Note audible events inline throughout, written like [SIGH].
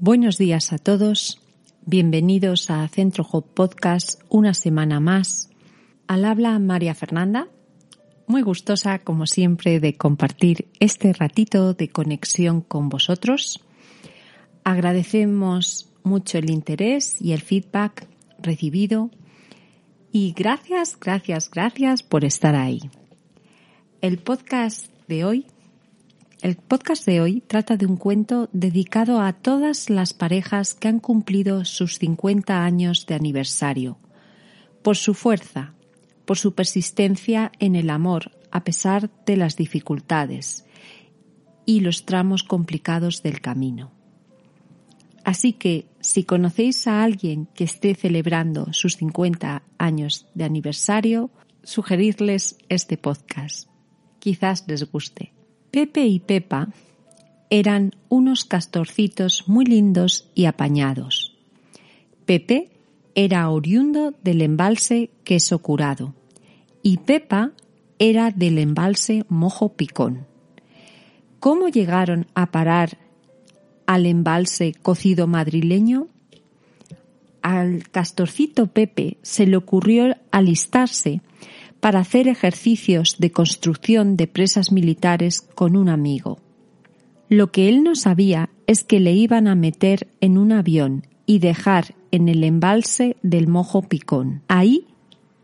Buenos días a todos. Bienvenidos a Centro Hop Podcast una semana más. Al habla María Fernanda, muy gustosa como siempre de compartir este ratito de conexión con vosotros. Agradecemos mucho el interés y el feedback recibido y gracias, gracias, gracias por estar ahí. El podcast de hoy el podcast de hoy trata de un cuento dedicado a todas las parejas que han cumplido sus 50 años de aniversario, por su fuerza, por su persistencia en el amor a pesar de las dificultades y los tramos complicados del camino. Así que, si conocéis a alguien que esté celebrando sus 50 años de aniversario, sugerirles este podcast. Quizás les guste. Pepe y Pepa eran unos castorcitos muy lindos y apañados. Pepe era oriundo del embalse Queso Curado y Pepa era del embalse Mojo Picón. ¿Cómo llegaron a parar al embalse cocido madrileño? Al castorcito Pepe se le ocurrió alistarse para hacer ejercicios de construcción de presas militares con un amigo. Lo que él no sabía es que le iban a meter en un avión y dejar en el embalse del Mojo Picón. Ahí,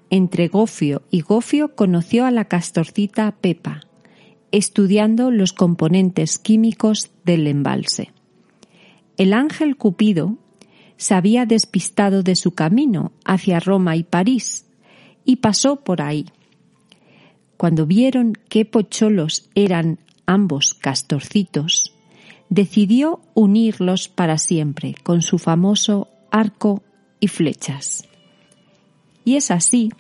entre Gofio y Gofio, conoció a la castorcita Pepa, estudiando los componentes químicos del embalse. El ángel Cupido se había despistado de su camino hacia Roma y París y pasó por ahí. Cuando vieron qué pocholos eran ambos castorcitos, decidió unirlos para siempre con su famoso arco y flechas. Y es así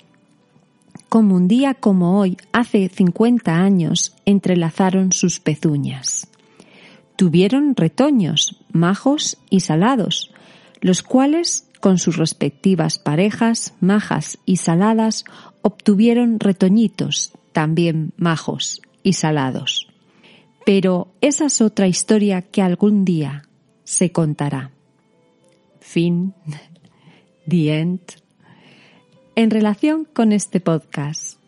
como un día como hoy, hace 50 años, entrelazaron sus pezuñas. Tuvieron retoños, majos y salados, los cuales con sus respectivas parejas, majas y saladas, obtuvieron retoñitos, también majos y salados. Pero esa es otra historia que algún día se contará. Fin. [LAUGHS] The end. En relación con este podcast,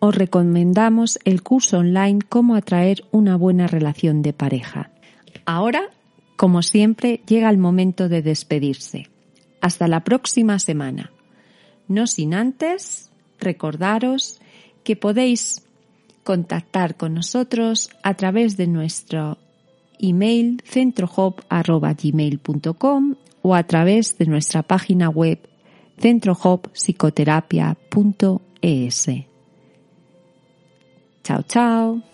os recomendamos el curso online Cómo atraer una buena relación de pareja. Ahora, como siempre, llega el momento de despedirse. Hasta la próxima semana. No sin antes recordaros que podéis contactar con nosotros a través de nuestro email centrohop.gmail.com o a través de nuestra página web centrohoppsicoterapia.es. Chao, chao.